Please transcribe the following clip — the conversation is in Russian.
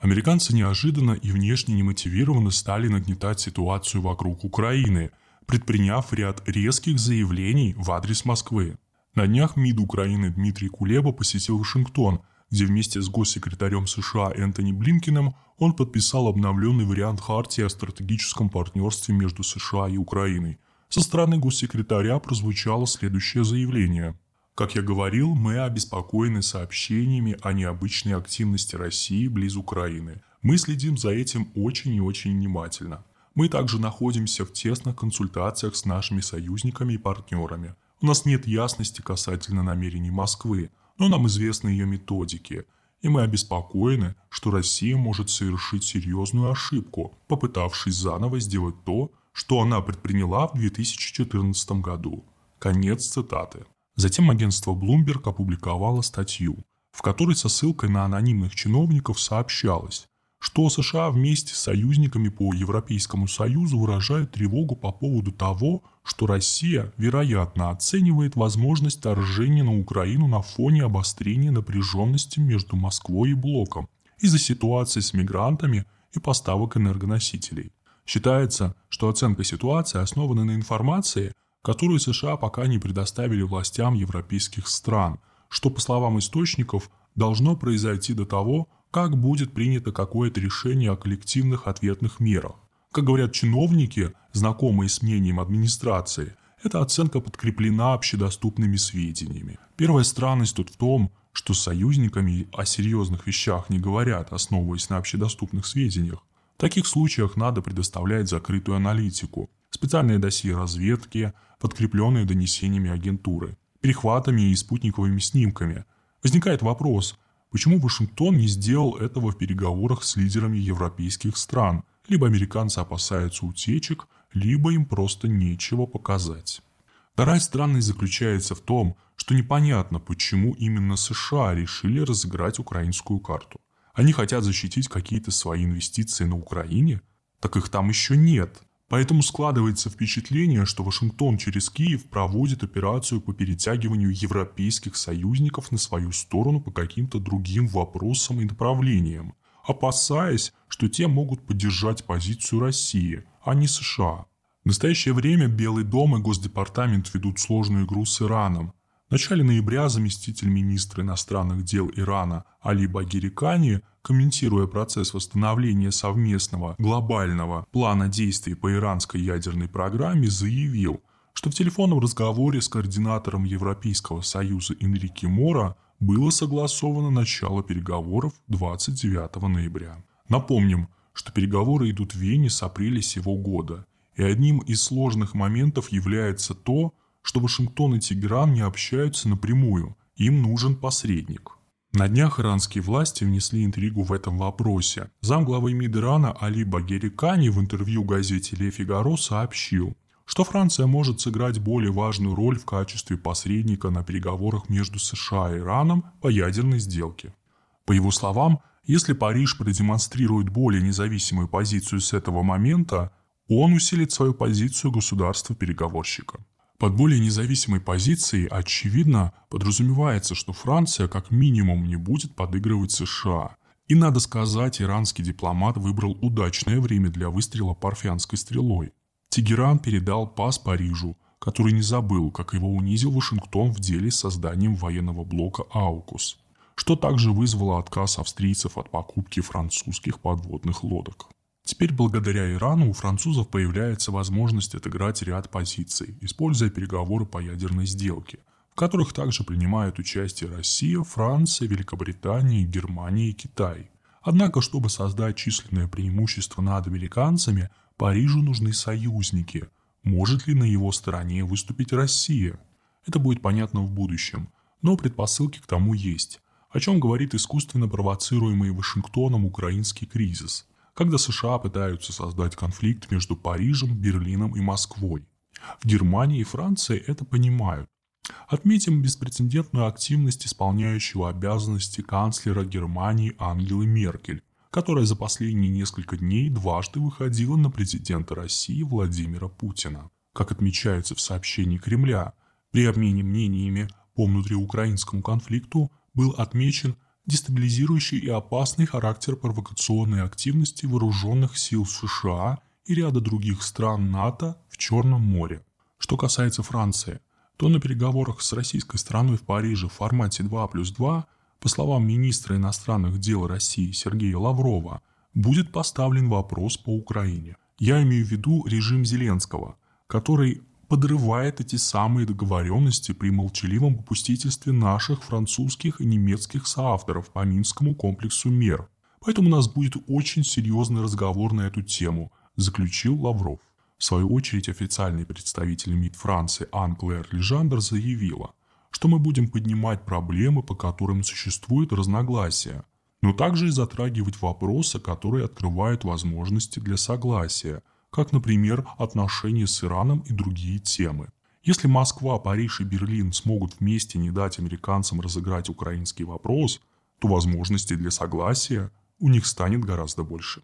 Американцы неожиданно и внешне немотивированно стали нагнетать ситуацию вокруг Украины, предприняв ряд резких заявлений в адрес Москвы. На днях МИД Украины Дмитрий Кулеба посетил Вашингтон, где вместе с госсекретарем США Энтони Блинкиным он подписал обновленный вариант Хартии о стратегическом партнерстве между США и Украиной. Со стороны госсекретаря прозвучало следующее заявление. Как я говорил, мы обеспокоены сообщениями о необычной активности России близ Украины. Мы следим за этим очень и очень внимательно. Мы также находимся в тесных консультациях с нашими союзниками и партнерами. У нас нет ясности касательно намерений Москвы, но нам известны ее методики, и мы обеспокоены, что Россия может совершить серьезную ошибку, попытавшись заново сделать то, что она предприняла в 2014 году. Конец цитаты. Затем агентство Bloomberg опубликовало статью, в которой со ссылкой на анонимных чиновников сообщалось, что США вместе с союзниками по Европейскому Союзу выражают тревогу по поводу того, что Россия, вероятно, оценивает возможность вторжения на Украину на фоне обострения напряженности между Москвой и Блоком из-за ситуации с мигрантами и поставок энергоносителей. Считается, что оценка ситуации основана на информации, которую США пока не предоставили властям европейских стран, что, по словам источников, должно произойти до того, как будет принято какое-то решение о коллективных ответных мерах. Как говорят чиновники, знакомые с мнением администрации, эта оценка подкреплена общедоступными сведениями. Первая странность тут в том, что с союзниками о серьезных вещах не говорят, основываясь на общедоступных сведениях. В таких случаях надо предоставлять закрытую аналитику, специальные досье разведки, подкрепленные донесениями агентуры, перехватами и спутниковыми снимками. Возникает вопрос – Почему Вашингтон не сделал этого в переговорах с лидерами европейских стран? Либо американцы опасаются утечек, либо им просто нечего показать. Вторая странность заключается в том, что непонятно, почему именно США решили разыграть украинскую карту. Они хотят защитить какие-то свои инвестиции на Украине? Так их там еще нет. Поэтому складывается впечатление, что Вашингтон через Киев проводит операцию по перетягиванию европейских союзников на свою сторону по каким-то другим вопросам и направлениям, опасаясь, что те могут поддержать позицию России, а не США. В настоящее время Белый дом и Госдепартамент ведут сложную игру с Ираном, в начале ноября заместитель министра иностранных дел Ирана Али Багирикани, комментируя процесс восстановления совместного глобального плана действий по иранской ядерной программе, заявил, что в телефонном разговоре с координатором Европейского союза Энрике Мора было согласовано начало переговоров 29 ноября. Напомним, что переговоры идут в Вене с апреля сего года, и одним из сложных моментов является то, что Вашингтон и Тегеран не общаются напрямую, им нужен посредник. На днях иранские власти внесли интригу в этом вопросе. Замглавы МИД Ирана Али Багери Кани в интервью газете «Ле Фигаро» сообщил, что Франция может сыграть более важную роль в качестве посредника на переговорах между США и Ираном по ядерной сделке. По его словам, если Париж продемонстрирует более независимую позицию с этого момента, он усилит свою позицию государства-переговорщика. Под более независимой позицией, очевидно, подразумевается, что Франция как минимум не будет подыгрывать США. И надо сказать, иранский дипломат выбрал удачное время для выстрела парфянской стрелой. Тегеран передал пас Парижу, который не забыл, как его унизил Вашингтон в деле с созданием военного блока «Аукус», что также вызвало отказ австрийцев от покупки французских подводных лодок. Теперь благодаря Ирану у французов появляется возможность отыграть ряд позиций, используя переговоры по ядерной сделке, в которых также принимают участие Россия, Франция, Великобритания, Германия и Китай. Однако, чтобы создать численное преимущество над американцами, Парижу нужны союзники. Может ли на его стороне выступить Россия? Это будет понятно в будущем, но предпосылки к тому есть, о чем говорит искусственно провоцируемый Вашингтоном украинский кризис – когда США пытаются создать конфликт между Парижем, Берлином и Москвой. В Германии и Франции это понимают. Отметим беспрецедентную активность исполняющего обязанности канцлера Германии Ангелы Меркель, которая за последние несколько дней дважды выходила на президента России Владимира Путина. Как отмечается в сообщении Кремля, при обмене мнениями по внутриукраинскому конфликту был отмечен дестабилизирующий и опасный характер провокационной активности вооруженных сил США и ряда других стран НАТО в Черном море. Что касается Франции, то на переговорах с российской стороной в Париже в формате 2 плюс 2, по словам министра иностранных дел России Сергея Лаврова, будет поставлен вопрос по Украине. Я имею в виду режим Зеленского, который подрывает эти самые договоренности при молчаливом попустительстве наших французских и немецких соавторов по Минскому комплексу мер. Поэтому у нас будет очень серьезный разговор на эту тему, заключил Лавров. В свою очередь официальный представитель МИД Франции Ан-Клэр Лежандр заявила, что мы будем поднимать проблемы, по которым существуют разногласия, но также и затрагивать вопросы, которые открывают возможности для согласия, как, например, отношения с Ираном и другие темы. Если Москва, Париж и Берлин смогут вместе не дать американцам разыграть украинский вопрос, то возможностей для согласия у них станет гораздо больше.